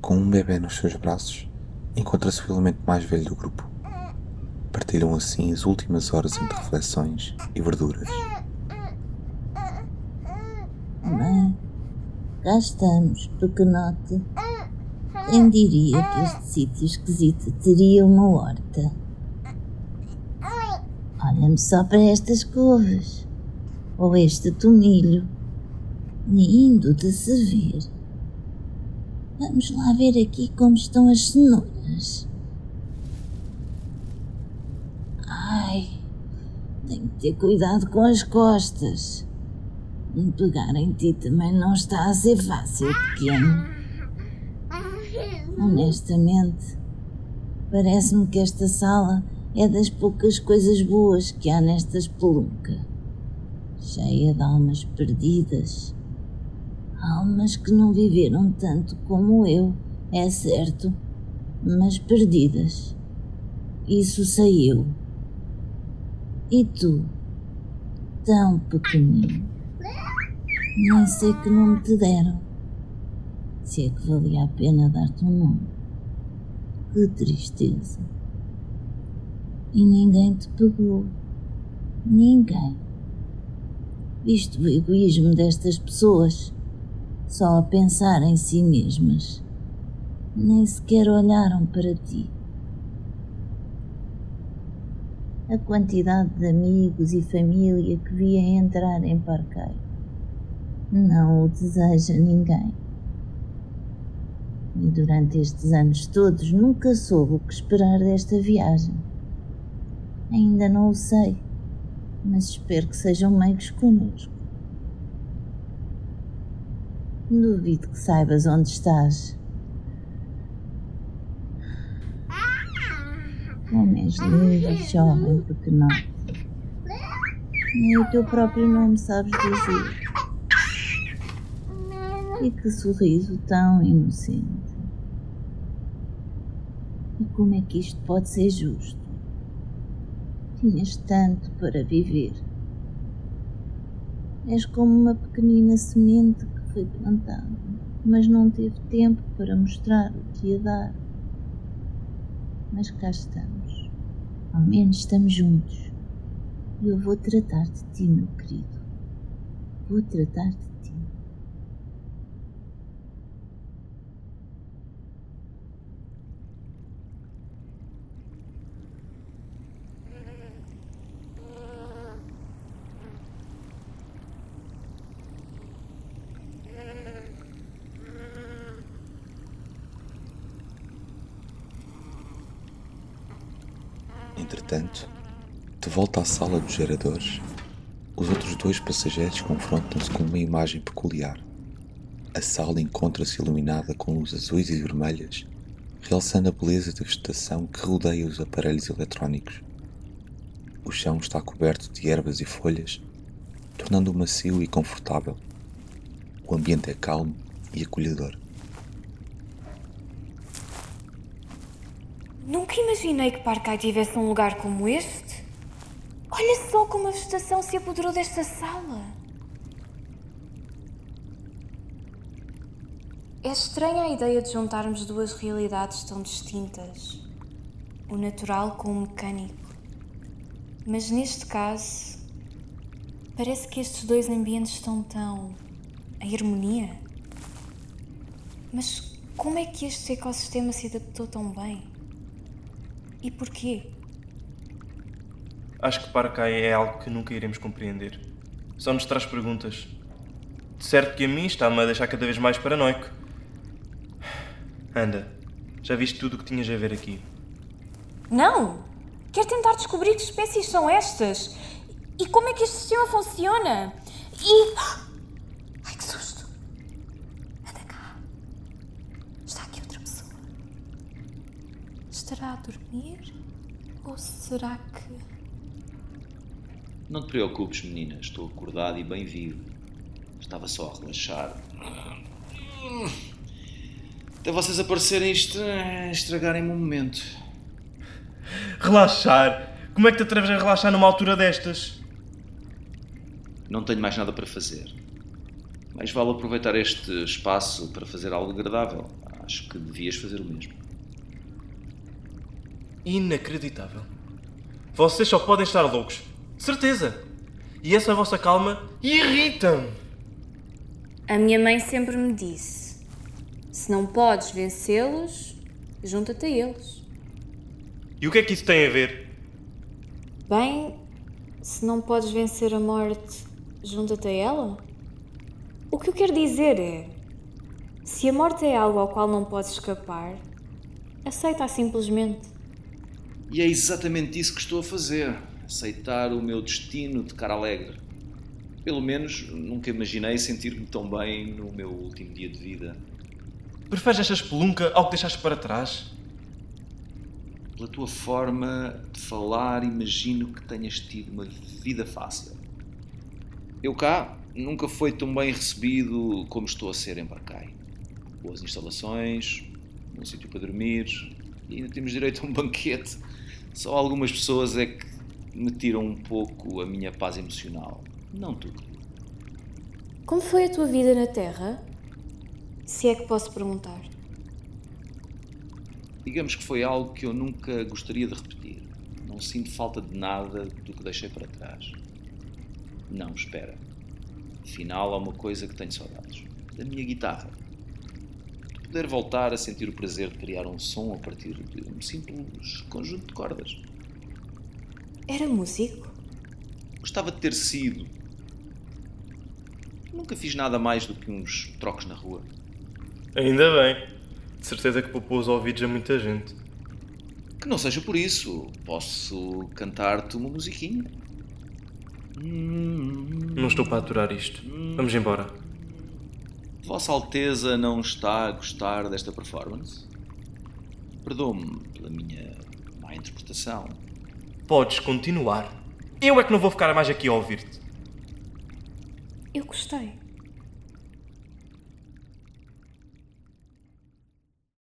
Com um bebê nos seus braços, encontra-se o elemento mais velho do grupo. Partilham assim as últimas horas entre reflexões e verduras. Bem, cá estamos, pequenote. Quem diria que este sítio esquisito teria uma horta? Olha-me só para estas couves. Ou este tomilho. Lindo de se ver. Vamos lá ver aqui como estão as cenouras. Ai, tenho que ter cuidado com as costas. Pegar em ti também não está a ser fácil, pequeno. Honestamente, parece-me que esta sala é das poucas coisas boas que há nesta espelunca. Cheia de almas perdidas. Almas que não viveram tanto como eu, é certo, mas perdidas. Isso sei eu. E tu, tão pequenino. Nem sei que nome te deram. Se é que valia a pena dar-te um nome. Que tristeza. E ninguém te pegou. Ninguém. Visto o egoísmo destas pessoas, só a pensar em si mesmas. Nem sequer olharam para ti. A quantidade de amigos e família que via entrar em Parqueiro não o deseja ninguém. E durante estes anos todos nunca soube o que esperar desta viagem. Ainda não o sei, mas espero que sejam meigos connosco. Duvido que saibas onde estás. Como és linda, jovem, pequenote. Nem o teu próprio nome sabes dizer. E que sorriso tão inocente. E como é que isto pode ser justo? Tinhas tanto para viver. És como uma pequenina semente que foi plantada, mas não teve tempo para mostrar o que ia dar. Mas cá estamos. Ao menos estamos juntos. E eu vou tratar de ti, meu querido. Vou tratar de Entretanto, de volta à sala dos geradores, os outros dois passageiros confrontam-se com uma imagem peculiar. A sala encontra-se iluminada com luzes azuis e vermelhas, realçando a beleza da vegetação que rodeia os aparelhos eletrónicos. O chão está coberto de ervas e folhas, tornando-o macio e confortável. O ambiente é calmo e acolhedor. Nunca imaginei que Parcai tivesse um lugar como este. Olha só como a vegetação se apoderou desta sala. É estranha a ideia de juntarmos duas realidades tão distintas: o natural com o mecânico. Mas neste caso, parece que estes dois ambientes estão tão. em harmonia. Mas como é que este ecossistema se adaptou tão bem? E porquê? Acho que Paracai é algo que nunca iremos compreender. Só nos traz perguntas. De certo que a mim está-me a deixar cada vez mais paranoico. Anda, já viste tudo o que tinhas a ver aqui. Não! Quero tentar descobrir que espécies são estas e como é que este sistema funciona. E. Ai que susto! Anda cá. Está aqui outra pessoa. Estará a dormir? Ou será que. Não te preocupes, menina, estou acordado e bem vivo. Estava só a relaxar. Até vocês aparecerem isto, estragarem-me um momento. Relaxar? Como é que te atreves a relaxar numa altura destas? Não tenho mais nada para fazer. Mais vale aproveitar este espaço para fazer algo agradável. Acho que devias fazer o mesmo. Inacreditável. Vocês só podem estar loucos. De certeza. E essa vossa calma irrita-me. A minha mãe sempre me disse: se não podes vencê-los, junta-te a eles. E o que é que isso tem a ver? Bem, se não podes vencer a morte, junta-te a ela? O que eu quero dizer é: se a morte é algo ao qual não podes escapar, aceita-a simplesmente. E é exatamente isso que estou a fazer. Aceitar o meu destino de cara alegre. Pelo menos nunca imaginei sentir-me tão bem no meu último dia de vida. Preferes esta espelunca ao que deixaste para trás? Pela tua forma de falar, imagino que tenhas tido uma vida fácil. Eu cá nunca fui tão bem recebido como estou a ser em Barcai. Boas instalações, um sítio para dormir e ainda temos direito a um banquete. Só algumas pessoas é que me tiram um pouco a minha paz emocional. Não tudo. Como foi a tua vida na Terra? Se é que posso perguntar. Digamos que foi algo que eu nunca gostaria de repetir. Não sinto falta de nada do que deixei para trás. Não, espera. Afinal, há uma coisa que tenho saudades: da minha guitarra. De poder voltar a sentir o prazer de criar um som a partir de um simples conjunto de cordas. Era músico? Gostava de ter sido. Nunca fiz nada mais do que uns trocos na rua. Ainda bem. De certeza que poupou os ouvidos a muita gente. Que não seja por isso. Posso cantar-te uma musiquinha. Não estou para aturar isto. Vamos embora. Vossa Alteza não está a gostar desta performance? Perdoe-me pela minha má interpretação. Podes continuar. Eu é que não vou ficar mais aqui a ouvir-te. Eu gostei.